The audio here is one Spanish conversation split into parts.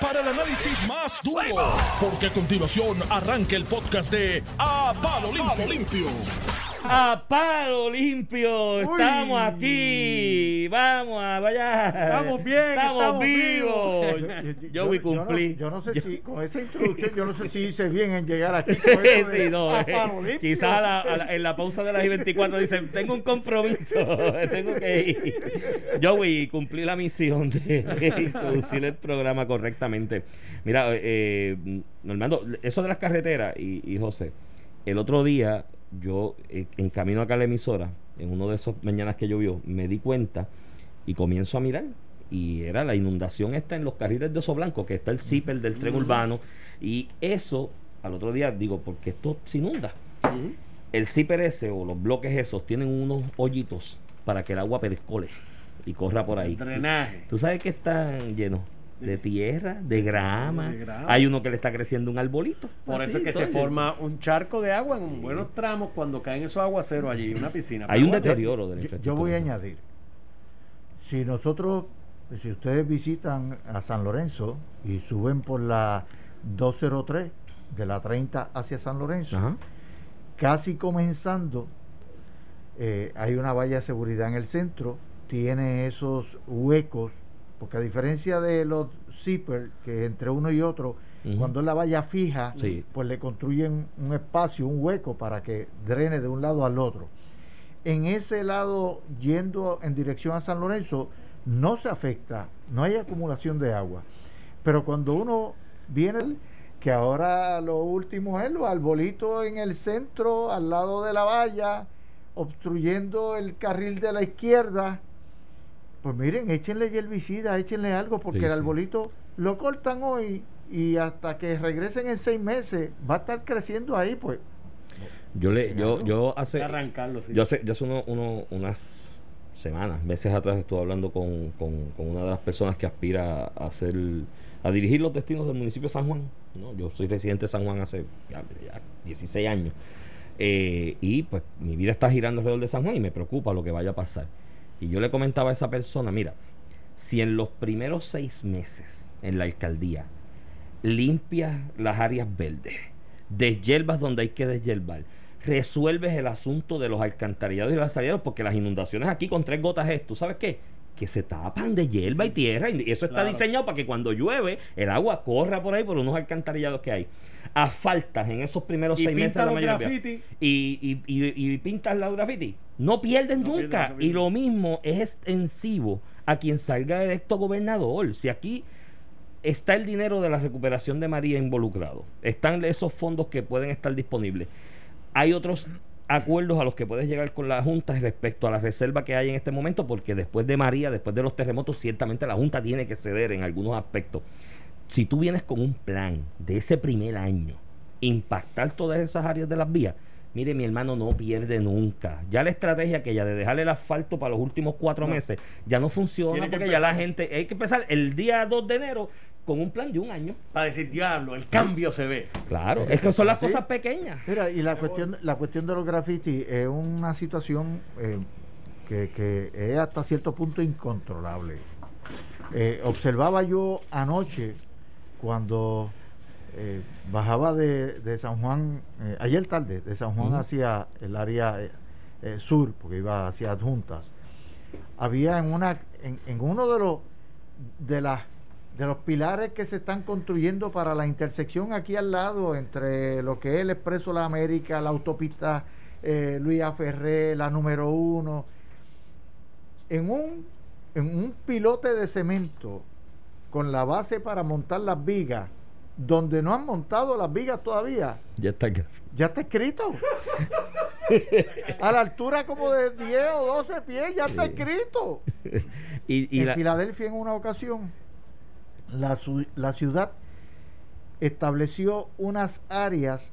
para el análisis más duro, porque a continuación arranca el podcast de A Palo Limpio. A palo limpio, estamos aquí. Vamos a vaya. Estamos bien, estamos, estamos vivos. vivos. Yo. Yo no, yo no sé si con esa introducción, yo no sé si hice bien en llegar aquí. Con eso de Sí, no, a eh, palo limpio. quizás a la- a la- en la pausa de las y 24 dicen, tengo un compromiso, tengo que ir. Yo voy a cumplir la misión de introducir el programa correctamente. Mira, eh, Normando, eso de las carreteras y, y José, el otro día yo eh, en camino acá a la emisora, en uno de esos mañanas que llovió, me di cuenta y comienzo a mirar y era la inundación esta en los carriles de Oso Blanco, que está el zipper del tren urbano y eso al otro día digo, porque esto se inunda. El zipper ese o los bloques esos tienen unos hoyitos para que el agua percole y corra por ahí. Drenaje. ¿Tú sabes que están llenos? De tierra, de grama. De grama. Hay uno que le está creciendo un arbolito. Por Así, eso es que se forma un charco de agua en buenos tramos cuando caen esos aguaceros allí, una piscina. Hay un deterioro de la Yo, yo voy a añadir, si nosotros, si ustedes visitan a San Lorenzo y suben por la 203 de la 30 hacia San Lorenzo, Ajá. casi comenzando, eh, hay una valla de seguridad en el centro, tiene esos huecos, porque a diferencia de los zippers, que entre uno y otro, cuando es la valla fija, Sí. pues le construyen un espacio, un hueco para que drene de un lado al otro. En ese lado, yendo en dirección a San Lorenzo, no se afecta, no hay acumulación de agua. Pero cuando uno viene, que ahora lo último es los arbolitos en el centro, al lado de la valla, obstruyendo el carril de la izquierda, pues miren, échenle herbicida, échenle algo, porque Sí, el sí. arbolito lo cortan hoy y hasta que regresen en seis meses va a estar creciendo ahí, pues. Yo le, yo, yo hace, arrancarlo. sí. yo hace, yo hace uno- uno- unas semanas, meses atrás estuve hablando con, con- con una de las personas que aspira a hacer, a dirigir los destinos del municipio de San Juan. ¿no? Yo soy residente de San Juan hace ya, ya 16 años. Eh, y pues mi vida está girando alrededor de San Juan y me preocupa lo que vaya a pasar. Y yo le comentaba a esa persona, mira, si en los primeros seis meses en la alcaldía limpias las áreas verdes, deshierbas donde hay que deshiervar, resuelves el asunto de los alcantarillados y los alcantarillados, porque las inundaciones aquí con tres gotas es, ¿tú sabes qué? Que se tapan de hierba y tierra, y eso está Claro. diseñado para que cuando llueve el agua corra por ahí por unos alcantarillados que hay. Asfaltas en esos primeros Y seis meses de la mayoría graffiti. y, y, y, y pintas los graffiti. No pierden No nunca. y lo mismo es extensivo a quien salga electo gobernador. Si aquí está el dinero de la recuperación de María involucrado, están esos fondos que pueden estar disponibles. Hay otros acuerdos a los que puedes llegar con la Junta respecto a la reserva que hay en este momento, porque después de María, después de los terremotos, ciertamente la Junta tiene que ceder en algunos aspectos. Si tú vienes con un plan de ese primer año, impactar todas esas áreas de las vías, mire, mi hermano no pierde nunca. Ya la estrategia que ya de dejar el asfalto para los últimos cuatro No. meses ya no funciona porque ya la gente, hay que empezar el día 2 de enero con un plan de un año. Para decir, diablo, el cambio se ve. Claro, es que son las ¿Sí? cosas pequeñas. Mira, y la cuestión, la cuestión de los grafitis es una situación eh, que, que es hasta cierto punto incontrolable. Eh, observaba yo anoche cuando eh, bajaba de, de San Juan, eh, ayer tarde, de San Juan hacia el área eh, eh, sur, porque iba hacia adjuntas. Había en una, en, en uno de los de las de los pilares que se están construyendo para la intersección aquí al lado entre lo que es el Expreso La América, la autopista Luis A. Ferré, la número uno, en un, en un pilote de cemento con la base para montar las vigas, donde no han montado las vigas todavía, Ya está ya está escrito. A la altura como de 10 o 12 pies, ya está escrito. Y, y en la- Filadelfia en una ocasión, la, su- la ciudad estableció unas áreas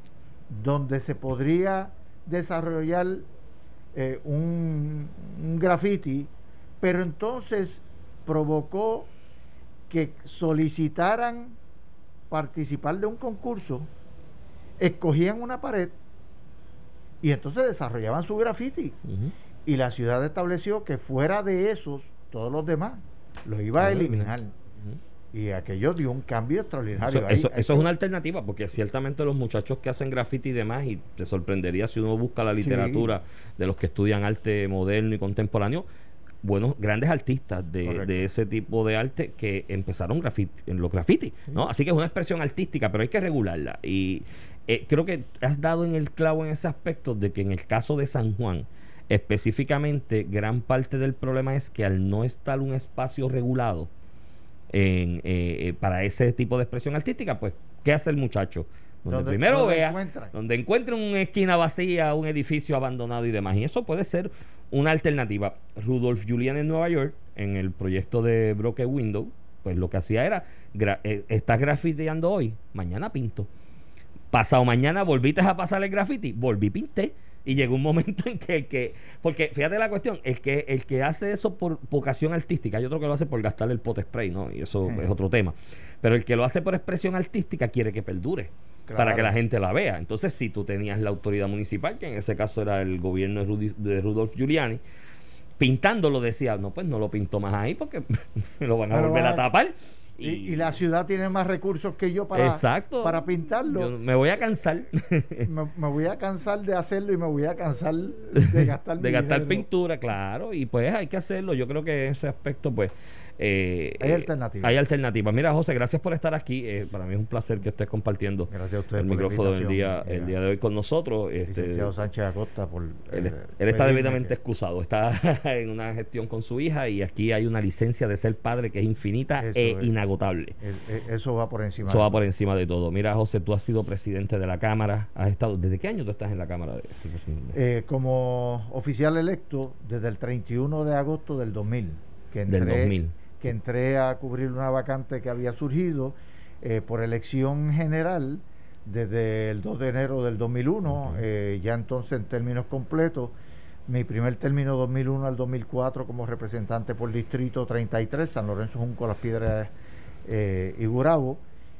donde se podría desarrollar eh, un, un graffiti, pero entonces provocó que solicitaran participar de un concurso, escogían una pared y entonces desarrollaban su graffiti. Y la ciudad estableció que fuera de esos, todos los demás, los iba a eliminar. Y aquello dio un cambio extraordinario. Eso, Ahí- eso- ahí- eso es una alternativa, porque ciertamente los muchachos que hacen graffiti y demás, y te sorprendería si uno busca la literatura de los que estudian arte moderno y contemporáneo, buenos, grandes artistas de, ese tipo de arte que empezaron en los graffiti, ¿no? Así que es una expresión artística, pero hay que regularla. Y eh, creo que has dado en el clavo en ese aspecto de que en el caso de San Juan, específicamente, gran parte del problema es que al no estar un espacio regulado, en, eh, eh, para ese tipo de expresión artística, pues, ¿qué hace el muchacho? Donde, Donde- primero donde vea, donde encuentre una esquina vacía, un edificio abandonado y demás. Y eso puede ser una alternativa. Rudolf Julian en Nueva York, en el proyecto de Broken Window, pues lo que hacía era, gra- eh, estás grafiteando hoy, mañana pinto. Pasado mañana volviste a pasar el graffiti, volví pinté. Y llegó un momento en que el que, porque fíjate la cuestión, el que, el que hace eso por vocación artística, hay otro que lo hace por gastar el pot spray, ¿no? Y eso es otro tema. Pero el que lo hace por expresión artística quiere que perdure Claro. para que la gente la vea. Entonces, si tú tenías la autoridad municipal, que en ese caso era el gobierno de, de Rudolf Giuliani, pintándolo decía, no, pues no lo pinto más ahí porque me lo van a Me lo volver van a tapar. y, y la ciudad tiene más recursos que yo para, Exacto. para pintarlo. Yo me voy a cansar me, me voy a cansar de hacerlo y me voy a cansar de gastar de mi gastar dinero. pintura, claro, y pues hay que hacerlo. Yo creo que ese aspecto, pues. Eh, Hay eh, alternativas. Hay alternativas. Mira, José, gracias por estar aquí. Eh, para mí es un placer que estés compartiendo Gracias a ustedes el micrófono el invitación. día, el día de hoy con nosotros. Este, Licenciado Sánchez Acosta por él, eh, él está debidamente que- excusado. Está en una gestión con su hija y aquí hay una licencia de ser padre que es infinita Eso e es. inagotable. es- es- eso va por encima. Eso de va todo. por encima de todo. Mira, José, tú has sido presidente de la Cámara. Has estado, ¿Desde qué año tú estás en la Cámara? De? Eh, como oficial electo desde el 31 de agosto del 2000, que entré, Del 2000. Que entré a cubrir una vacante que había surgido eh, por elección general desde el 2 de enero del 2001, Ok. eh, ya entonces en términos completos, mi primer término 2001 al 2004 como representante por distrito 33, San Lorenzo Junco, Las Piedras eh, y Gurabo,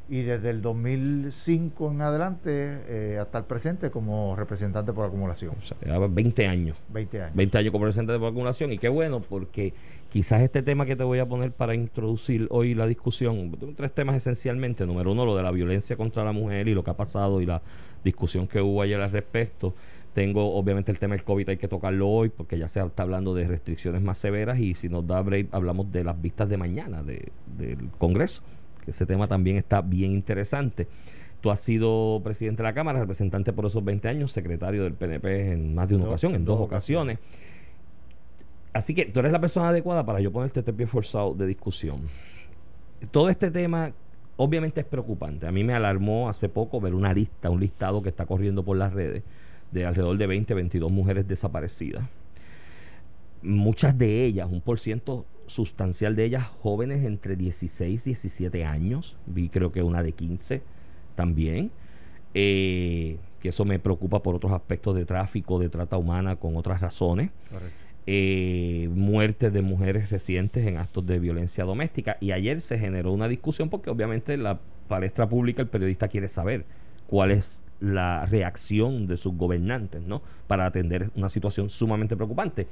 y desde el 2005 en adelante eh, hasta el presente como representante por acumulación. O sea, llevaba 20 años. 20 años. 20 años como representante por acumulación y qué bueno porque quizás este tema que te voy a poner para introducir hoy la discusión, tengo tres temas esencialmente, número uno lo de la violencia contra la mujer y lo que ha pasado y la discusión que hubo ayer al respecto, tengo obviamente el tema del COVID hay que tocarlo hoy porque ya se está hablando de restricciones más severas y si nos da break hablamos de las vistas de mañana de- del Congreso, que ese tema también está bien interesante. Tú has sido presidente de la Cámara, representante por esos 20 años, secretario del PNP en más de una ocasión, en dos, dos ocasiones. Así que tú eres la persona adecuada para yo ponerte este pie forzado de discusión. Todo este tema obviamente es preocupante. A mí me alarmó hace poco ver una lista, un listado que está corriendo por las redes de alrededor de 20, 22 mujeres desaparecidas. Muchas de ellas, un por ciento sustancial de ellas, jóvenes entre 16 y 17 años. Vi creo que una de 15 también. Eh, que eso me preocupa por otros aspectos de tráfico, de trata humana, con otras razones eh, muertes de mujeres recientes en actos de violencia doméstica. Y ayer se generó una discusión porque obviamente la palestra pública, el periodista quiere saber cuál es la reacción de sus gobernantes, ¿no? Para atender una situación sumamente preocupante.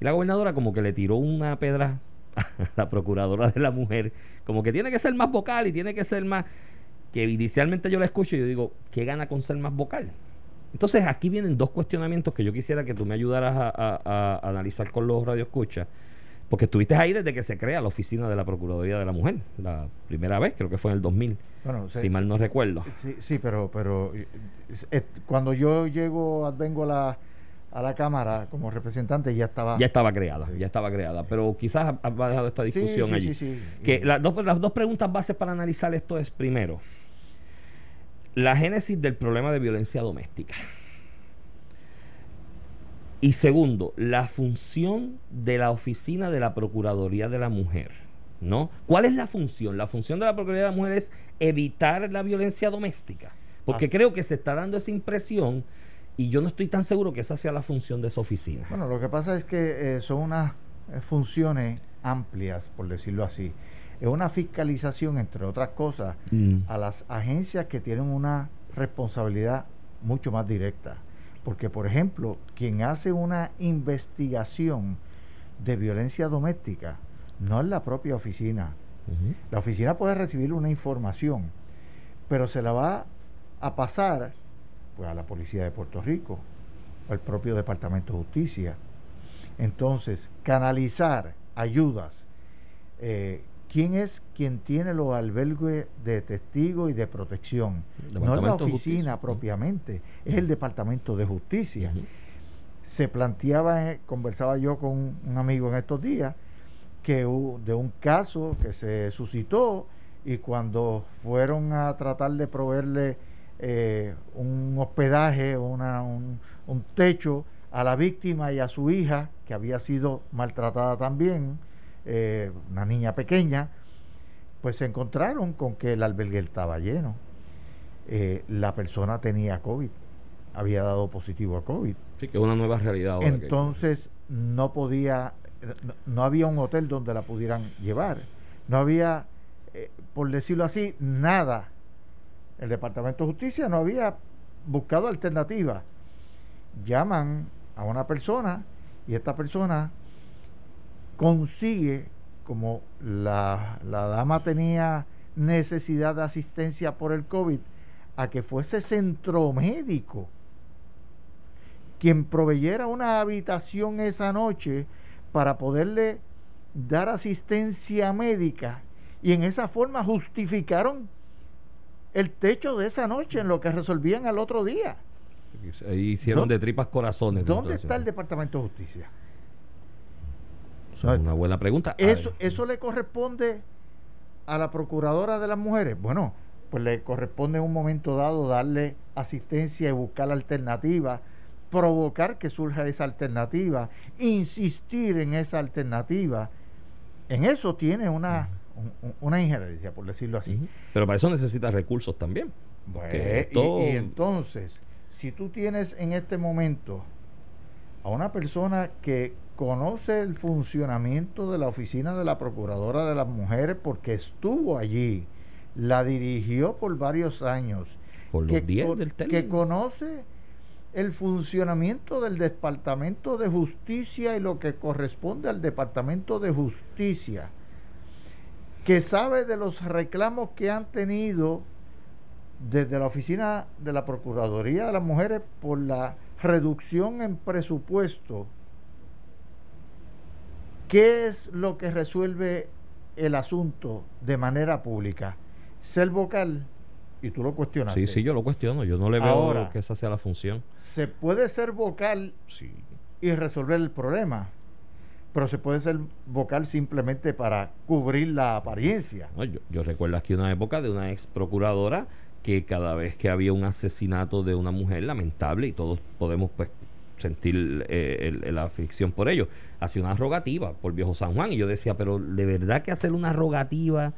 Y la gobernadora como que le tiró una pedra a la procuradora de la mujer, como que tiene que ser más vocal y tiene que ser más que inicialmente yo la escucho y yo digo, ¿qué gana con ser más vocal? Entonces aquí vienen dos cuestionamientos que yo quisiera que tú me ayudaras a, a- a analizar con los radioescuchas, porque estuviste ahí desde que se crea la oficina de la Procuraduría de la Mujer, la primera vez, creo que fue en el 2000, Bueno, si mal no recuerdo. Sí, sí, pero, pero eh, cuando yo llego, vengo a la, a la Cámara como representante, ya estaba... Ya estaba creada, Sí. ya estaba creada, pero quizás ha, ha dejado esta discusión sí, allí. sí, sí. Que las dos, las dos preguntas bases para analizar esto es, primero, la génesis del problema de violencia doméstica. Y segundo, la función de la oficina de la Procuraduría de la Mujer. ¿No? ¿Cuál es la función? La función de la Procuraduría de la Mujer es evitar la violencia doméstica. Porque Así- creo que se está dando esa impresión y yo no estoy tan seguro que esa sea la función de esa oficina. Bueno, lo que pasa es que eh, son unas eh, funciones amplias, por decirlo así. Es una fiscalización, entre otras cosas, Mm. a las agencias que tienen una responsabilidad mucho más directa. Porque, por ejemplo, quien hace una investigación de violencia doméstica no es la propia oficina. La oficina puede recibir una información, pero se la va a pasar pues, a la Policía de Puerto Rico, al propio Departamento de Justicia. Entonces, canalizar ayudas. eh, ¿Quién es quien tiene los albergues de testigo y de protección? No es la oficina propiamente, es el Departamento de Justicia se planteaba, eh, conversaba yo con un amigo en estos días, que de un caso que se suscitó y cuando fueron a tratar de proveerle eh, un hospedaje, una- un, un techo a la víctima y a su hija, que había sido maltratada también, eh, una niña pequeña, pues se encontraron con que el albergue estaba lleno. Eh, la persona tenía COVID, había dado positivo a COVID. Sí, que es una nueva realidad ahora. que- Entonces no podía, no, no había un hotel donde la pudieran llevar. No había, eh, por decirlo así, nada. El Departamento de Justicia no había buscado alternativa. Llaman a una persona y esta persona consigue, como la, la dama tenía necesidad de asistencia por el COVID, a que fuese centro médico quien proveyera una habitación esa noche para poderle dar asistencia médica y en esa forma justificaron el techo de esa noche en lo que resolvían al otro día. Ahí hicieron ¿Dónde- de tripas corazones. ¿Dónde está el Departamento de Justicia? Una buena pregunta. Eso, eso le corresponde a la Procuradora de las Mujeres. Bueno, pues le corresponde en un momento dado darle asistencia y buscar alternativas, provocar que surja esa alternativa, insistir en esa alternativa. En eso tiene una, un- una injerencia, por decirlo así. Pero para eso necesitas recursos también. Que y- entonces, si tú tienes en este momento a una persona que conoce el funcionamiento de la oficina de la Procuradora de las Mujeres porque estuvo allí, la dirigió por varios años, Por los que, 10 co- del que conoce el funcionamiento del Departamento de Justicia y lo que corresponde al Departamento de Justicia, que sabe de los reclamos que han tenido desde la oficina de la Procuraduría de las Mujeres por la reducción en presupuesto. ¿Qué es lo que resuelve el asunto de manera pública? Ser vocal, y tú lo cuestionaste. Sí, sí, yo lo cuestiono. Yo no le veo Ahora. que esa sea la función. Se puede ser vocal Sí. y resolver el problema, pero se puede ser vocal simplemente para cubrir la apariencia. No, yo, yo recuerdo aquí una época de una ex procuradora que cada vez que había un asesinato de una mujer lamentable y todos podemos pues sentir eh, el- la aflicción por ello, hacía una rogativa por Viejo San Juan y yo decía, pero de verdad que hacer una rogativa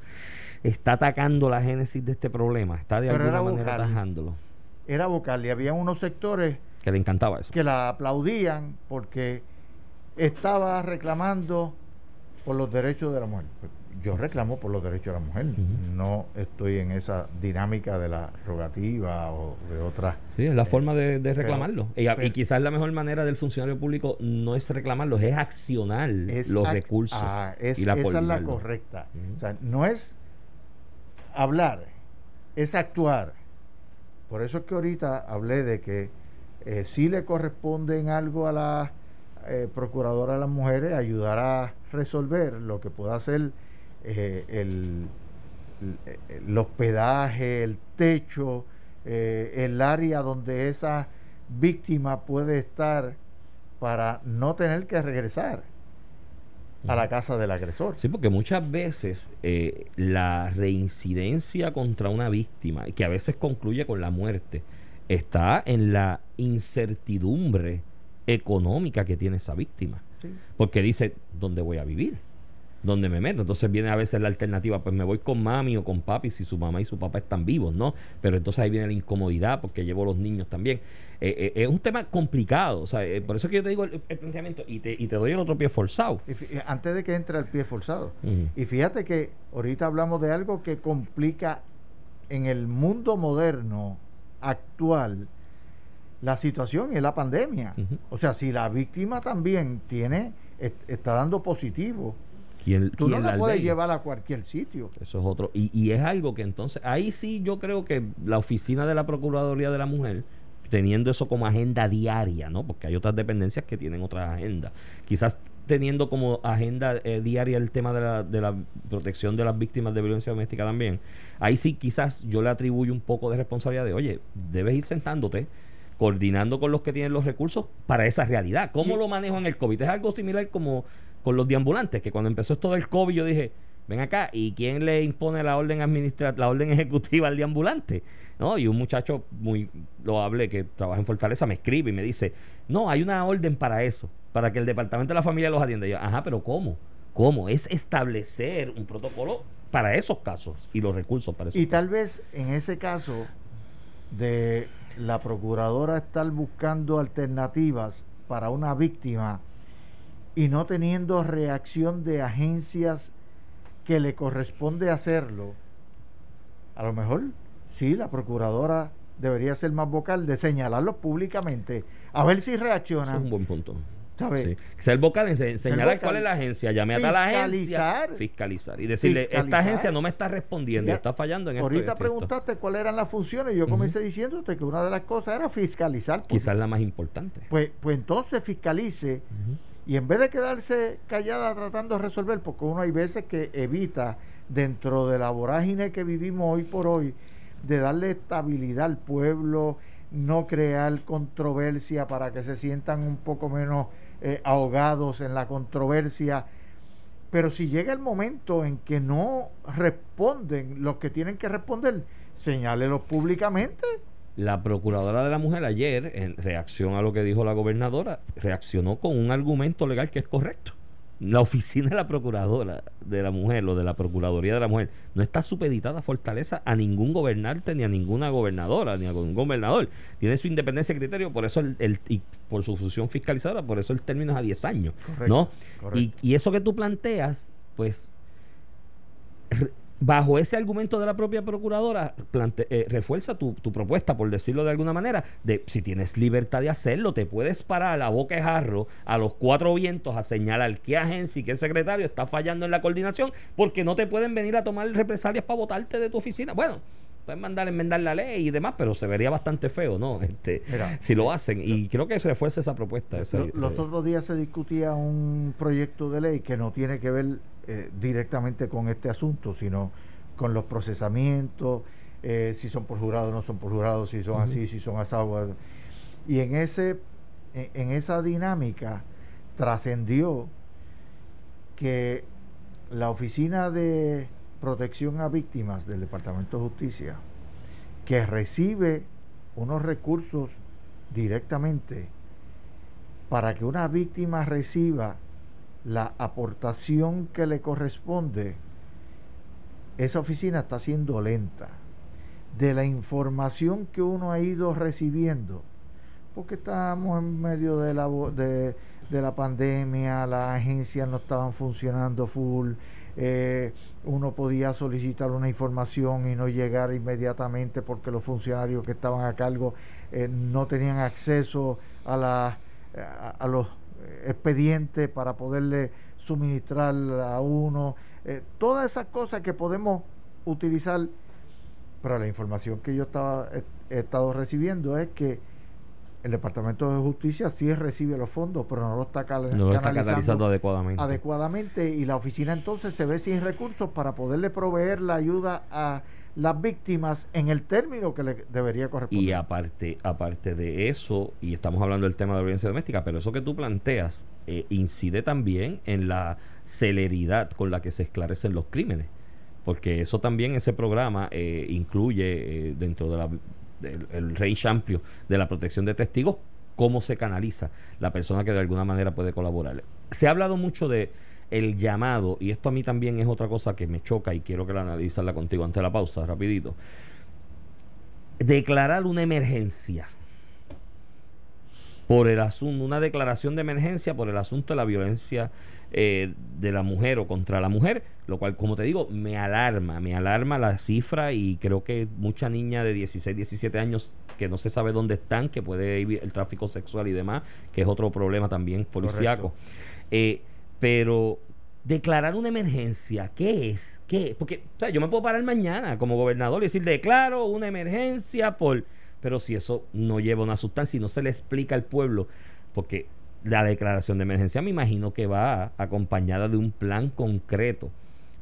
está atacando la génesis de este problema, está de Pero alguna era manera vocal. atajándolo. Era vocal y había unos sectores Que le encantaba eso. que la aplaudían porque estaba reclamando por los derechos de la mujer. Yo reclamo por los derechos de la mujer, no estoy en esa dinámica de la rogativa o de otras. Sí, es la Eh, forma de, de pero- reclamarlo. y, quizás la mejor manera del funcionario público no es reclamarlos, es accionar Es los ac- recursos. ah, es- y la esa es la correcta. O sea, no es hablar, es actuar. Por eso es que ahorita hablé de que eh, sí le corresponde en algo a la eh, procuradora de las mujeres ayudar a resolver lo que pueda ser eh, el, el- el hospedaje, el techo, eh, el área donde esa víctima puede estar para no tener que regresar a la casa del agresor. Sí, porque muchas veces eh, la reincidencia contra una víctima, que a veces concluye con la muerte, está en la incertidumbre económica que tiene esa víctima. Sí. Porque dice, ¿dónde voy a vivir? ¿Dónde me meto? Entonces viene a veces la alternativa, pues me voy con mami o con papi si su mamá y su papá están vivos, ¿no? Pero entonces ahí viene la incomodidad porque llevo los niños también. Eh, eh, es un tema complicado, o sea, eh, por eso que yo te digo el, el planteamiento y te, y te doy el otro pie forzado. Antes de que entre al pie forzado. Y fíjate que ahorita hablamos de algo que complica en el mundo moderno actual la situación y es la pandemia. O sea, si la víctima también tiene, est- está dando positivo ¿Quién, Tú no la puedes llevar a cualquier sitio. Eso es otro. Y, y es algo que entonces, ahí sí yo creo que la oficina de la Procuraduría de la Mujer, teniendo eso como agenda diaria, ¿no? Porque hay otras dependencias que tienen otras agendas. Quizás teniendo como agenda eh, diaria el tema de la, de la protección de las víctimas de violencia doméstica también, ahí sí quizás yo le atribuyo un poco de responsabilidad de, oye, debes ir sentándote coordinando con los que tienen los recursos para esa realidad. ¿Cómo lo manejo en el COVID? Es algo similar como con los deambulantes, que cuando empezó esto del COVID yo dije, ven acá, ¿y quién le impone la orden administrativa, la orden ejecutiva al deambulante? ¿No? Y un muchacho muy loable que trabaja en Fortaleza me escribe y me dice, no, hay una orden para eso, para que el Departamento de la Familia los atienda. Y yo, ajá, pero ¿cómo? ¿Cómo? Es establecer un protocolo para esos casos y los recursos para esos Y casos. tal vez en ese caso de la procuradora estar buscando alternativas para una víctima y no teniendo reacción de agencias que le corresponde hacerlo, a lo mejor sí, la procuradora debería ser más vocal de señalarlo públicamente, a ver si Eso reaccionan. es un buen punto. ¿Sabes? Sí. Ser vocal, señalar vocal. cuál es la agencia, llamé a tal agencia, Fiscalizar. fiscalizar y decirle, esta Fiscalizar. agencia no me está respondiendo, Ya, está fallando en esto. Ahorita esto esto". preguntaste cuáles eran las funciones y yo comencé diciéndote que una de las cosas era fiscalizar. porque- Quizás la más importante. pues, pues entonces fiscalice y en vez de quedarse callada tratando de resolver, porque uno hay veces que evita dentro de la vorágine que vivimos hoy por hoy, de darle estabilidad al pueblo, no crear controversia para que se sientan un poco menos eh, ahogados en la controversia. Pero si llega el momento en que no responden los que tienen que responder, señálelos públicamente. La procuradora de la mujer ayer, en reacción a lo que dijo la gobernadora, reaccionó con un argumento legal que es correcto. La oficina de la procuradora de la mujer, o de la procuraduría de la mujer, no está supeditada a Fortaleza a ningún gobernante, ni a ninguna gobernadora, ni a ningún gobernador. Tiene su independencia de criterio, por eso el, el- y por su función fiscalizadora, por eso el término es a 10 años. Correcto, ¿no? correcto. Y, y eso que tú planteas, pues re- bajo ese argumento de la propia procuradora, eh, refuerza tu, tu propuesta, por decirlo de alguna manera, de si tienes libertad de hacerlo, te puedes parar a la boca de jarro, a los cuatro vientos, a señalar qué agencia y qué secretario está fallando en la coordinación, porque no te pueden venir a tomar represalias para votarte de tu oficina. Bueno, pueden mandar enmendar la ley y demás, pero se vería bastante feo, ¿no? Este, Mira, si lo hacen. Y creo que se refuerza esa propuesta. esa- Lo- los eh, otros días se discutía un proyecto de ley que no tiene que ver eh, directamente con este asunto, sino con los procesamientos, eh, si son por jurado o no son por jurado, si son así, si son asados. Y en, ese, en, en esa dinámica trascendió que la Oficina de Protección a Víctimas del Departamento de Justicia, que recibe unos recursos directamente para que una víctima reciba la aportación que le corresponde, esa oficina está siendo lenta. De la información que uno ha ido recibiendo, porque estábamos en medio de la, de, de la pandemia, las agencias no estaban funcionando full, eh, uno podía solicitar una información y no llegar inmediatamente porque los funcionarios que estaban a cargo eh, no tenían acceso a, la, a, los expedientes para poderle suministrar a uno. eh, todas esas cosas que podemos utilizar, pero la información que yo estaba, he estado recibiendo es que el Departamento de Justicia sí recibe los fondos, pero no lo está, cal- no lo está canalizando canalizando adecuadamente. adecuadamente y la oficina entonces se ve sin recursos para poderle proveer la ayuda a las víctimas en el término que le debería corresponder. Y aparte, aparte de eso, y estamos hablando del tema de violencia doméstica, pero eso que tú planteas eh, incide también en la celeridad con la que se esclarecen los crímenes. Porque eso también, ese programa eh, incluye eh, dentro de la- del el range amplio de la protección de testigos cómo se canaliza la persona que de alguna manera puede colaborar. Se ha hablado mucho de el llamado, y esto a mí también es otra cosa que me choca y quiero que la analizarla contigo ante la pausa, rapidito declarar una emergencia por el asunto, una declaración de emergencia por el asunto de la violencia eh, de la mujer o contra la mujer, lo cual, como te digo, me alarma, me alarma la cifra y creo que mucha niña de 16, 17 años que no se sabe dónde están, que puede ir el tráfico sexual y demás, que es otro problema también policíaco. Eh, pero declarar una emergencia, ¿qué es? ¿Qué? Porque o sea, yo me puedo parar mañana como gobernador y decir, declaro una emergencia por... Pero si eso no lleva una sustancia y no se le explica al pueblo, porque la declaración de emergencia me imagino que va acompañada de un plan concreto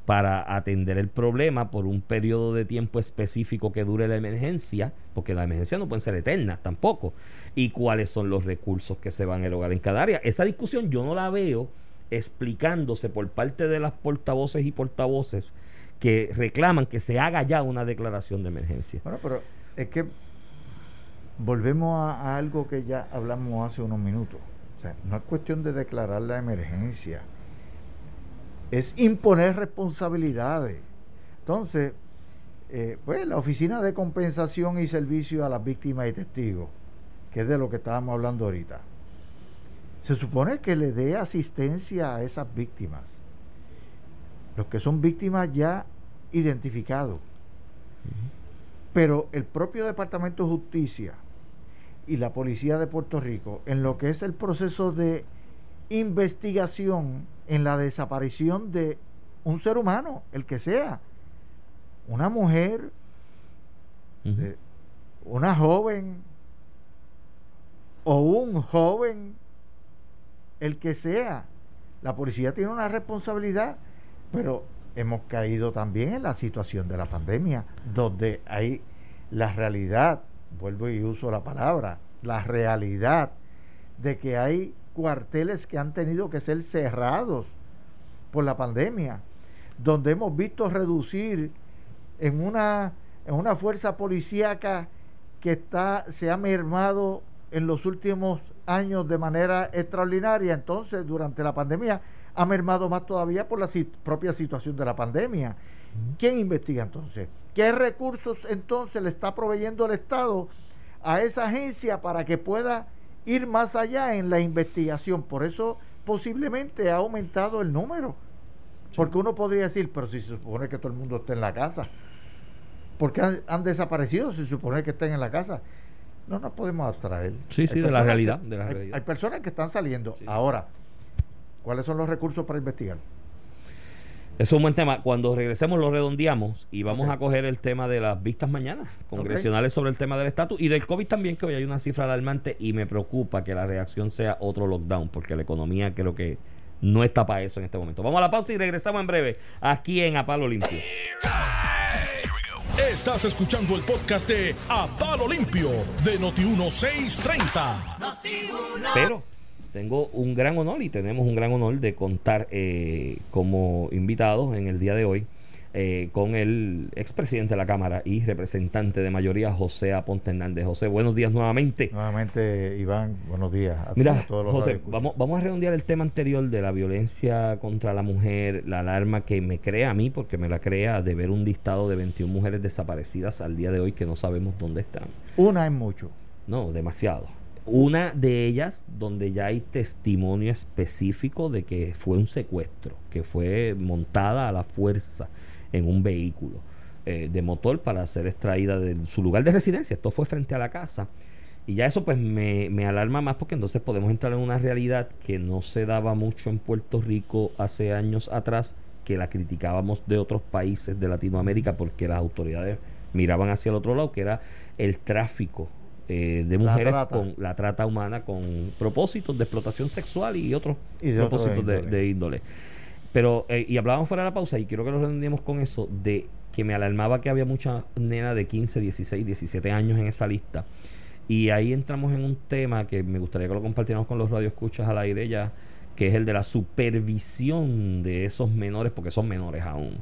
para atender el problema por un periodo de tiempo específico que dure la emergencia, porque la emergencia no puede ser eterna tampoco, y cuáles son los recursos que se van a erogar en cada área. Esa discusión yo no la veo explicándose por parte de las portavoces y portavoces que reclaman que se haga ya una declaración de emergencia. Bueno, pero es que volvemos a algo que ya hablamos hace unos minutos. O sea, no es cuestión de declarar la emergencia, es imponer responsabilidades. Entonces, eh, pues la Oficina de Compensación y Servicio a las Víctimas y Testigos, que es de lo que estábamos hablando ahorita, se supone que le dé asistencia a esas víctimas, los que son víctimas ya identificados. Pero el propio Departamento de Justicia y la Policía de Puerto Rico, en lo que es el proceso de investigación en la desaparición de un ser humano, el que sea, una mujer, Ujú. una joven o un joven, el que sea. La policía tiene una responsabilidad, pero hemos caído también en la situación de la pandemia, donde hay la realidad, vuelvo y uso la palabra, la realidad de que hay cuarteles que han tenido que ser cerrados por la pandemia, donde hemos visto reducir en una, en una fuerza policíaca que está, se ha mermado en los últimos años de manera extraordinaria. Entonces, durante la pandemia, ha mermado más todavía por la propia situación de la pandemia. ¿Quién investiga entonces? ¿Qué recursos entonces le está proveyendo el Estado a esa agencia para que pueda ir más allá en la investigación? Por eso posiblemente ha aumentado el número. Porque uno podría decir, pero si se supone que todo el mundo está en la casa, ¿por qué han, han desaparecido si se supone que estén en la casa? No nos podemos abstraer. Sí, sí, de la realidad, que- de la hay- realidad. hay personas que están saliendo. Sí. Ahora, ¿cuáles son los recursos para investigar? Eso es un buen tema. Cuando regresemos lo redondeamos y vamos a coger el tema de las vistas mañana, congresionales sobre el tema del estatus y del COVID también, que hoy hay una cifra alarmante y me preocupa que la reacción sea otro lockdown, porque la economía creo que no está para eso en este momento. Vamos a la pausa y regresamos en breve aquí en A Palo Limpio. Estás escuchando el podcast de A Palo Limpio de Noti1630. Pero tengo un gran honor y tenemos un gran honor de contar eh, como invitados en el día de hoy eh, con el expresidente de la Cámara y representante de mayoría, José Aponte Hernández. José, buenos días nuevamente. Nuevamente, Iván, buenos días a Mira, todos- los José, vamos, vamos a redondear el tema anterior de la violencia contra la mujer, la alarma que me crea a mí, porque me la crea de ver un listado de 21 mujeres desaparecidas al día de hoy que no sabemos dónde están. Una es mucho. No, demasiado. Una de ellas donde ya hay testimonio específico de que fue un secuestro, que fue montada a la fuerza en un vehículo eh, de motor para ser extraída de su lugar de residencia. Esto fue frente a la casa. Y ya eso pues me, me alarma más porque entonces podemos entrar en una realidad que no se daba mucho en Puerto Rico hace años atrás, que la criticábamos de otros países de Latinoamérica porque las autoridades miraban hacia el otro lado, que era el tráfico eh, de mujeres con la trata humana con propósitos de explotación sexual y otros Y de otro propósitos de, índole. de índole. Pero, eh, y hablábamos fuera de la pausa, y quiero que lo redondeemos con eso, de que me alarmaba que había muchas nenas de 15, 16, 17 años en esa lista. Y ahí entramos en un tema que me gustaría que lo compartiéramos con los radioescuchas al aire ya, que es el de la supervisión de esos menores, porque son menores aún,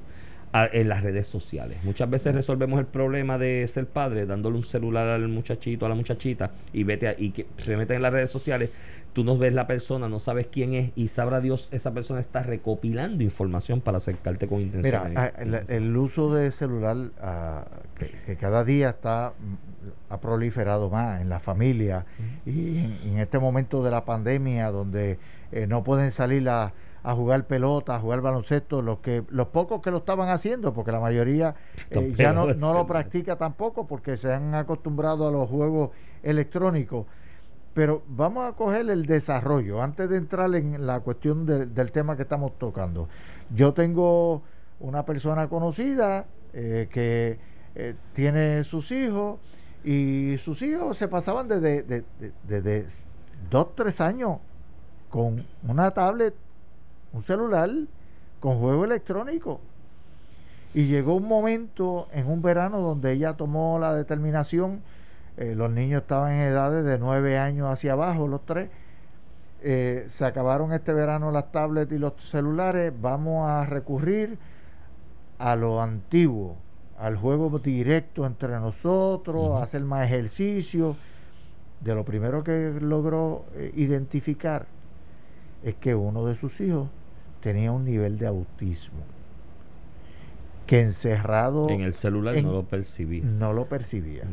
a- en las redes sociales. Muchas veces resolvemos el problema de ser padre dándole un celular al muchachito, a la muchachita, y vete a- y que se meten en las redes sociales. Tú no ves la persona, no sabes quién es, y sabrá Dios, esa persona está recopilando información para acercarte con intención. Mira, ah, el, el uso de celular ah, que, que cada día está ha proliferado más en la familia y en, en este momento de la pandemia donde eh, no pueden salir a, a jugar pelota, a jugar baloncesto, los que los pocos que lo estaban haciendo, porque la mayoría eh, ya no, no lo practica tampoco porque se han acostumbrado a los juegos electrónicos. pero vamos a coger el desarrollo antes de entrar en la cuestión de- del tema que estamos tocando. Yo tengo una persona conocida eh, que eh, tiene sus hijos y sus hijos se pasaban desde, de- de- desde dos, tres años con una tablet, un celular, con juego electrónico. Y llegó un momento en un verano donde ella tomó la determinación, eh, los niños estaban en edades de nueve años hacia abajo, los tres, eh, se acabaron este verano las tablets y los celulares, vamos a recurrir a lo antiguo, al juego directo entre nosotros, a hacer más ejercicio. De lo primero que logró eh, identificar es que uno de sus hijos tenía un nivel de autismo que encerrado En el celular en- no lo percibí. no lo percibía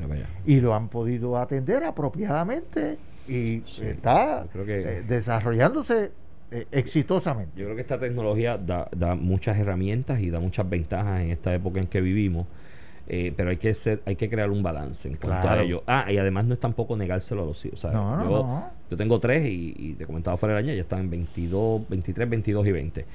y lo han podido atender apropiadamente y Sí, está que- eh, desarrollándose eh, exitosamente. Yo creo que esta tecnología da, da muchas herramientas y da muchas ventajas en esta época en que vivimos. Eh, pero hay que ser, hay que crear un balance en cuanto Claro. a ello. Ah, y además no es tampoco negárselo a los hijos. ¿sabes? No, no, yo, no. yo tengo tres y, y te comentaba fuera del año, ya están en 22, 23, 22 y 20.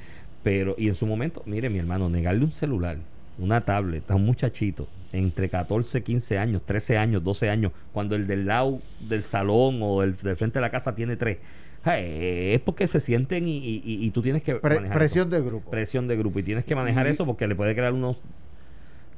Pero, y en su momento, mire, mi hermano, negarle un celular, una tablet a un muchachito entre 14, 15 años, 13 años, 12 años, cuando el del lado del salón o el del frente de la casa tiene tres, eh, es porque se sienten y, y- y- y tú tienes que Pre- manejar presión eso. de grupo. presión de grupo y tienes que manejar Y- eso porque le puede crear unos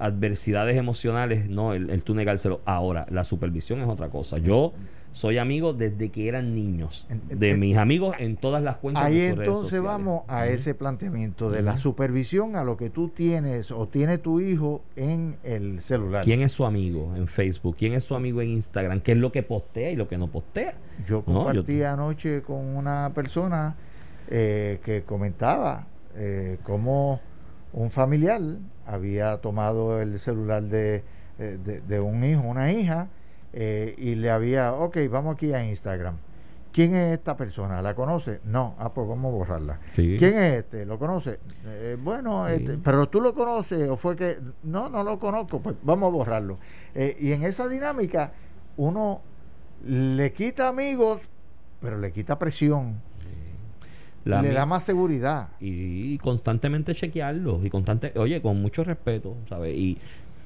adversidades emocionales, no, el, el tú negárselo. Ahora, la supervisión es otra cosa. Yo soy amigo desde que eran niños, de mis amigos en todas las cuentas. Ahí de sus redes entonces vamos a ese planteamiento de la supervisión a lo que tú tienes o tiene tu hijo en el celular. ¿Quién es su amigo en Facebook? ¿Quién es su amigo en Instagram? ¿Qué es lo que postea y lo que no postea? Yo No, yo- compartí anoche con una persona eh, que comentaba eh, cómo un familiar había tomado el celular de, eh, de- de un hijo, una hija, eh, y le había, ok, vamos aquí a Instagram. ¿Quién es esta persona? ¿La conoce? No. Ah, pues vamos a borrarla. Sí. ¿Quién es este? ¿Lo conoce? Eh, bueno, Sí. este, pero tú lo conoces o fue que no, no lo conozco, pues vamos a borrarlo. Eh, y en esa dinámica uno le quita amigos, pero le quita presión, La le da más seguridad. y, constantemente chequearlo y constante oye con mucho respeto sabes y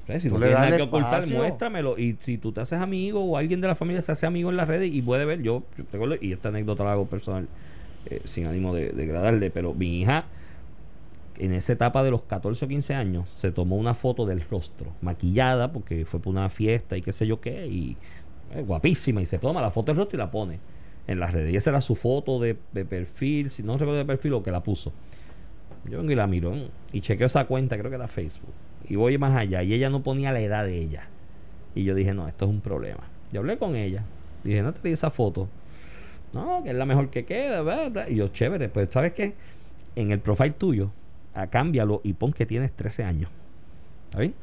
¿sabes? si Tú no le tienes nada que ocultar espacio. muéstramelo y si tú te haces amigo o alguien de la familia se hace amigo en las redes y puede ver yo, yo tengo y esta anécdota la hago personal eh, sin ánimo de, de agradarle pero mi hija en esa etapa de los 14 o 15 años se tomó una foto del rostro maquillada porque fue por una fiesta y qué sé yo qué y eh, guapísima y se toma la foto del rostro y la pone en las redes y esa era su foto de, perfil si no recuerdo de perfil o que la puso yo vengo y la miro y chequeo esa cuenta, creo que era Facebook. Y voy más allá y ella no ponía la edad de ella. Y yo dije, no, esto es un problema. Yo hablé con ella. Dije, no te di esa foto. No, que es la mejor que queda, ¿verdad? Y yo, chévere, pues ¿sabes qué? En el profile tuyo, a, cámbialo y pon que tienes 13 años. ¿Está bien?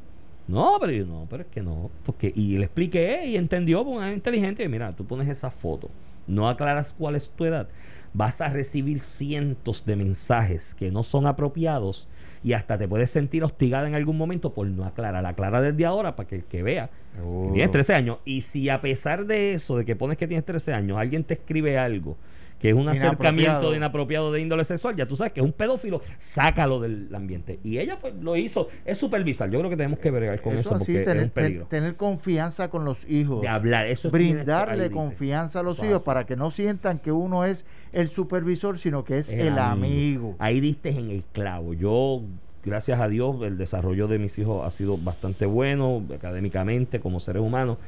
No, pero yo, no, pero es que no. Porque, y le expliqué y entendió, pues, una inteligente. Mira, tú pones esa foto, no aclaras cuál es tu edad, vas a recibir cientos de mensajes que no son apropiados y hasta te puedes sentir hostigada en algún momento por no aclarar. Aclara desde ahora para que el que vea que tienes 13 años. Y si a pesar de eso, de que pones que tienes 13 años, alguien te escribe algo que es un acercamiento inapropiado de índole sexual, ya tú sabes que es un pedófilo, sácalo del ambiente. Y ella pues lo hizo, es supervisar. Yo creo que tenemos que bregar con eso, así, porque es tener, un peligro. tener confianza con los hijos. de hablar, eso brindarle darle confianza a los Eso hijos para que no sientan que uno es el supervisor, sino que es, Es el amigo. Ahí diste en el clavo. Yo, gracias a Dios, el desarrollo de mis hijos ha sido bastante bueno, académicamente, como seres humanos.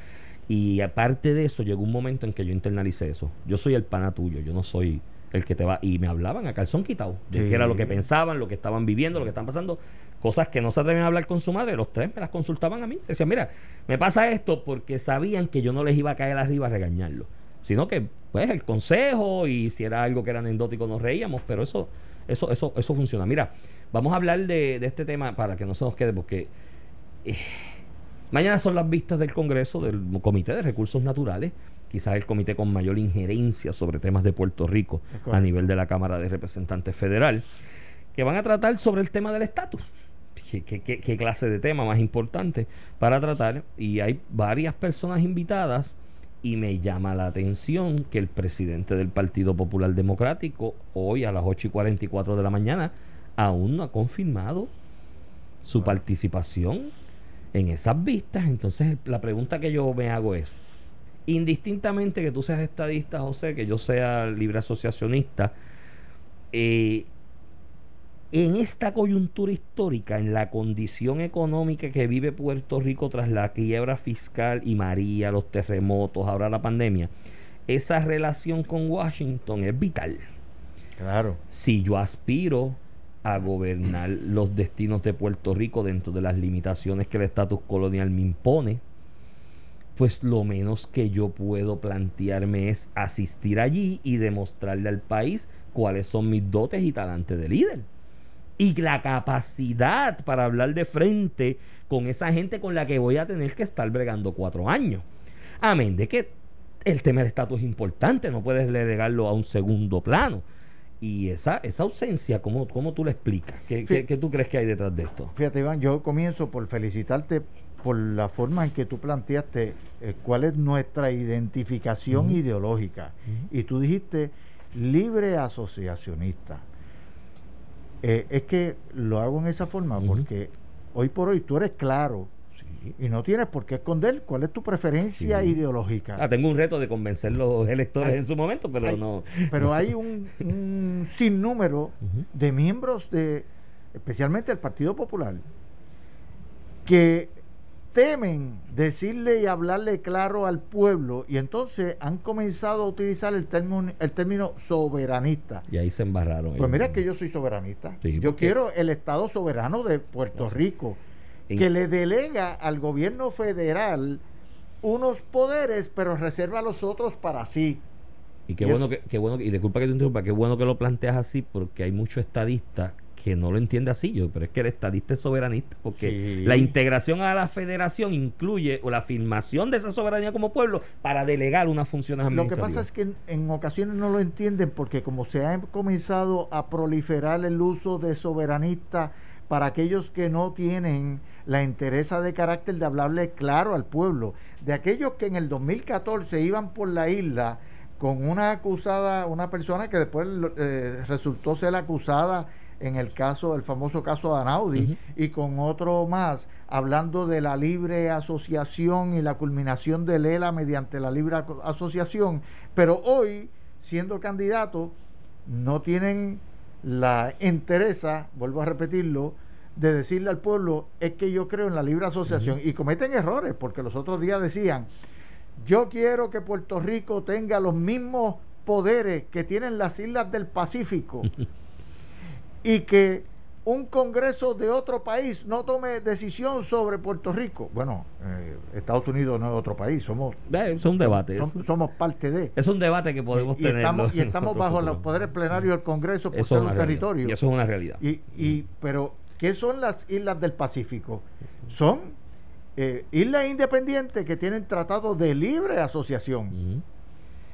Y aparte de eso, llegó un momento en que yo internalicé eso. Yo soy el pana tuyo, yo no soy el que te va. Y me hablaban a calzón quitado de Sí. era lo que pensaban, lo que estaban viviendo, lo que estaban pasando. Cosas que no se atrevían a hablar con su madre. Los tres me las consultaban a mí. Decían, mira, me pasa esto porque sabían que yo no les iba a caer arriba a regañarlo. Sino que, pues, el consejo y si era algo que era anecdótico nos reíamos, pero eso, eso, eso, eso funciona. Mira, vamos a hablar de, de este tema para que no se nos quede, porque eh, mañana son las vistas del Congreso, del Comité de Recursos Naturales, quizás el comité con mayor injerencia sobre temas de Puerto Rico a nivel de la Cámara de Representantes Federal, que van a tratar sobre el tema del estatus. ¿Qué, qué- qué- qué clase de tema más importante para tratar? Y hay varias personas invitadas Y me llama la atención que el presidente del Partido Popular Democrático, hoy a las 8 y 44 de la mañana, aún no ha confirmado su participación en esas vistas. Entonces, la pregunta que yo me hago es: indistintamente que tú seas estadista, José, que yo sea libre asociacionista, eh, en esta coyuntura histórica, en la condición económica que vive Puerto Rico tras la quiebra fiscal y María, los terremotos, ahora la pandemia, esa relación con Washington es vital. Claro. Si yo aspiro a gobernar los destinos de Puerto Rico dentro de las limitaciones que el estatus colonial me impone, pues lo menos que yo puedo plantearme es asistir allí y demostrarle al país cuáles son mis dotes y talantes de líder y la capacidad para hablar de frente con esa gente con la que voy a tener que estar bregando cuatro años. Amén de que el tema del estatus es importante, no puedes relegarlo a un segundo plano. Y esa, esa ausencia, ¿cómo, ¿cómo tú le explicas? ¿Qué, qué, tú crees que hay detrás de esto? Fíjate, Iván, yo comienzo por felicitarte por la forma en que tú planteaste eh, cuál es nuestra identificación ideológica. Y tú dijiste libre asociacionista. Eh, es que lo hago en esa forma porque hoy por hoy tú eres claro y no tienes por qué esconder cuál es tu preferencia ideológica. Ah, tengo un reto de convencer los electores en su momento, pero no. Pero hay un, un sinnúmero de miembros de, especialmente el Partido Popular, que temen decirle y hablarle claro al pueblo y entonces han comenzado a utilizar el término, el término soberanista. Y ahí se embarraron. Pues mira que yo soy soberanista. yo quiero el Estado soberano de Puerto Rico, que le delega al gobierno federal unos poderes, pero reserva los otros para sí. Y qué bueno que, bueno, y disculpa que te interrumpa, qué bueno que lo planteas así, porque hay muchos estadistas que no lo entiende así, yo, pero es que el estadista es soberanista, porque la integración a la federación incluye o la afirmación de esa soberanía como pueblo para delegar unas funciones administrativas. Lo que pasa es que en, ocasiones no lo entienden porque como se ha comenzado a proliferar el uso de soberanista para aquellos que no tienen la interesa de carácter de hablarle claro al pueblo, de aquellos que en el 2014 iban por la isla con una acusada, una persona que después eh, resultó ser acusada en el caso, el famoso caso de Anaudi, y con otro más, hablando de la libre asociación y la culminación de Lela mediante la libre asociación, pero hoy, siendo candidato, no tienen la interesa, vuelvo a repetirlo, de decirle al pueblo, es que yo creo en la libre asociación, y cometen errores, porque los otros días decían, yo quiero que Puerto Rico tenga los mismos poderes que tienen las islas del Pacífico. y que un Congreso de otro país no tome decisión sobre Puerto Rico. Bueno, eh, Estados Unidos no es otro país, somos... Eh, es un debate. somos parte de... Es un debate que podemos tener. y estamos bajo los poderes plenarios del Congreso por ser un territorio. Y eso es una realidad. Y, y, pero, ¿qué son las islas del Pacífico? Son eh, islas independientes que tienen tratados de libre asociación.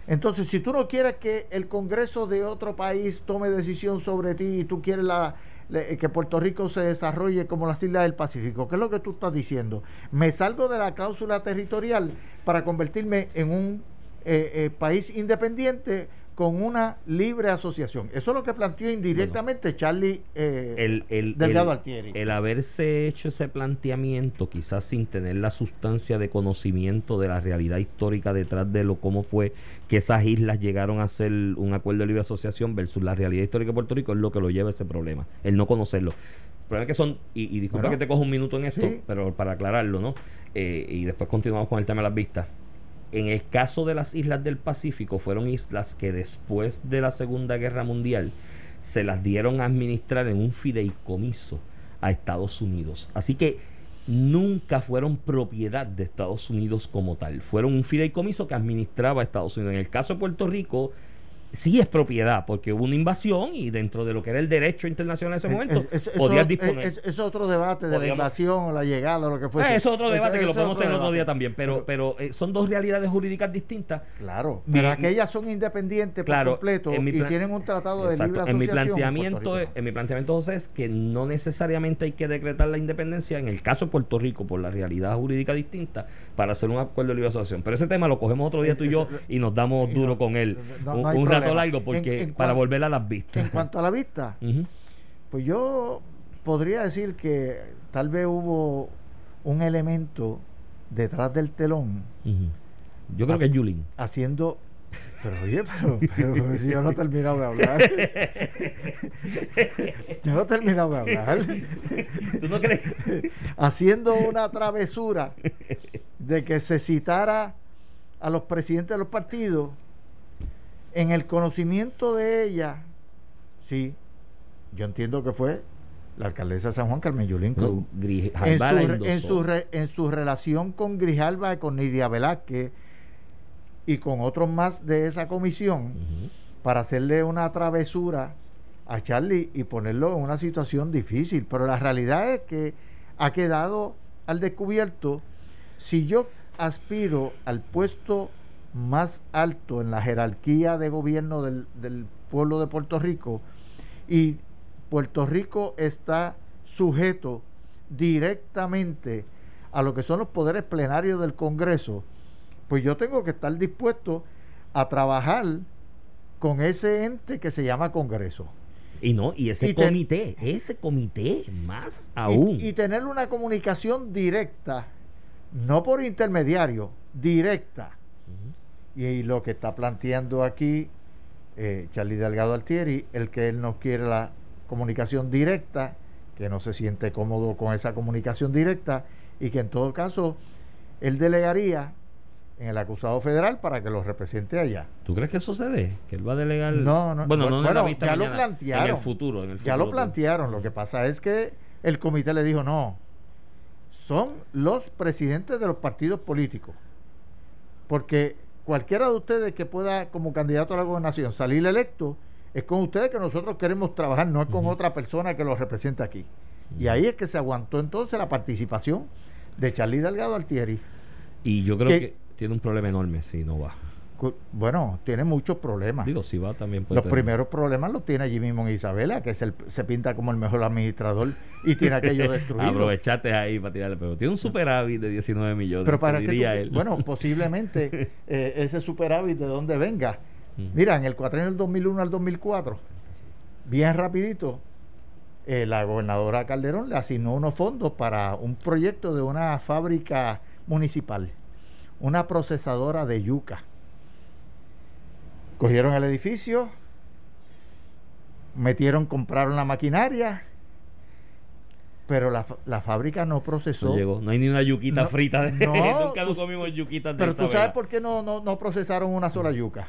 Entonces, si tú no quieres que el Congreso de otro país tome decisión sobre ti y tú quieres la, que Puerto Rico se desarrolle como las islas del Pacífico, ¿qué es lo que tú estás diciendo? Me salgo de la cláusula territorial para convertirme en un eh, eh, país independiente con una libre asociación. Eso es lo que planteó indirectamente Charlie eh, el, el, Delgado el, El haberse hecho ese planteamiento, quizás sin tener la sustancia de conocimiento de la realidad histórica detrás de lo cómo fue que esas islas llegaron a ser un acuerdo de libre asociación versus la realidad histórica de Puerto Rico, es lo que lo lleva a ese problema, el no conocerlo. El problema es que son, y, disculpa que te cojo un minuto en esto, pero para aclararlo, ¿no? Eh, y después continuamos con el tema de las vistas en el caso de las islas del Pacífico, fueron islas que después de la Segunda Guerra Mundial se las dieron a administrar en un fideicomiso a Estados Unidos. Así que nunca fueron propiedad de Estados Unidos como tal. Fueron un fideicomiso que administraba Estados Unidos. En el caso de Puerto Rico, sí es propiedad, porque hubo una invasión y dentro de lo que era el derecho internacional en ese momento, Eh, Es- es- podías disponer. es, es otro debate de la invasión o la llegada o lo que fuese. Eh, eso es otro debate que lo podemos tener otro día también, pero, pero eh, son dos realidades jurídicas distintas. Claro, Mi- pero aquellas son independientes Claro, por completo en mi y tienen un tratado de Exacto. libre En mi asociación. planteamiento, en mi planteamiento, José, es que no necesariamente hay que decretar la independencia en el caso de Puerto Rico por la realidad jurídica distinta para hacer un acuerdo de libre asociación. Pero ese tema lo cogemos otro día tú y yo y nos damos Y duro no- con él no- un, no un rato largo porque En- en para volver a las vistas. En cuanto a la vista, pues yo podría decir que tal vez hubo un elemento detrás del telón. Yo creo que es Yulín. haciendo. Pero oye, pero, pero si yo no he terminado de hablar. yo no he terminado de hablar. ¿Tú no crees? haciendo una travesura de que se citara a los presidentes de los partidos en el conocimiento de ella, sí, yo entiendo que fue la alcaldesa de San Juan, Carmen Yulín Cruz. No, Gri- en, su, en, su re- en su relación con Grijalba y con Nidia Velázquez y con otros más de esa comisión para hacerle una travesura a Charlie y ponerlo en una situación difícil. Pero la realidad es que ha quedado al descubierto, si yo aspiro al puesto más alto en la jerarquía de gobierno del, del pueblo de Puerto Rico y Puerto Rico está sujeto directamente a lo que son los poderes plenarios del Congreso, pues yo tengo que estar dispuesto a trabajar con ese ente que se llama Congreso. Y no, y ese Y comité, ese comité, más aún. Y, tener una comunicación directa, no por intermediario, directa. Y, y lo que está planteando aquí eh, Charlie Delgado Altieri, el que él no quiere la comunicación directa, que no se siente cómodo con esa comunicación directa y que en todo caso él delegaría en el acusado federal para que lo represente allá. ¿Tú crees que eso se dé? Que él va a delegar. No, no, Bueno, no la bueno, ya lo plantearon. En el futuro. En el Ya lo futuro. plantearon, lo que pasa es que el comité le dijo, no, son los presidentes de los partidos políticos. Porque cualquiera de ustedes que pueda como candidato a la gobernación salir electo, es con ustedes que nosotros queremos trabajar, no es con otra persona que los represente aquí. Y ahí es que se aguantó entonces la participación de Charlie Delgado Altieri. Y yo creo que- que tiene un problema enorme si no va. Bueno, tiene muchos problemas. Digo, si va también puede Los tener- primeros problemas los tiene allí mismo en Isabela, que se pinta como el mejor administrador y tiene aquello destruido. Aprovechaste ahí para tirarle, pero tiene un superávit de 19 millones. Pero para que tú- diría él. bueno, posiblemente eh, ese superávit de dónde venga. Mira, en el cuatrienio del 2001 al 2004, bien rapidito, eh, la gobernadora Calderón le asignó unos fondos para un proyecto de una fábrica municipal, una procesadora de yuca. Cogieron el edificio, metieron, compraron la maquinaria, pero la, la fábrica no procesó. no llegó. No hay ni una yuquita No, frita. De, no, nunca nos tú- comimos yuquitas de Pero tú sabes por qué no, no, no procesaron una sola yuca.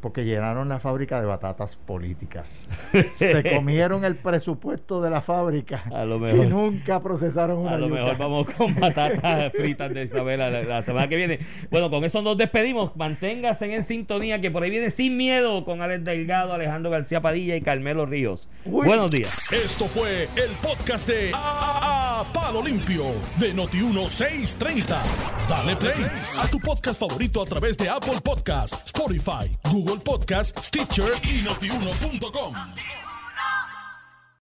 Porque llenaron la fábrica de batatas políticas. Se comieron el presupuesto de la fábrica A lo y mejor. nunca procesaron una A lo yuca. mejor vamos con patatas fritas de Isabela la, la semana que viene. Bueno, con eso nos despedimos. Manténgase en sintonía que por ahí viene sin miedo con Alex Delgado, Alejandro García Padilla y Carmelo Ríos. Uy. Buenos días. Esto fue el podcast de A, A- Palo Limpio de Noti1630. Dale play a tu podcast favorito a través de Apple Podcasts, Spotify, Google Podcasts, Stitcher y notiuno.com.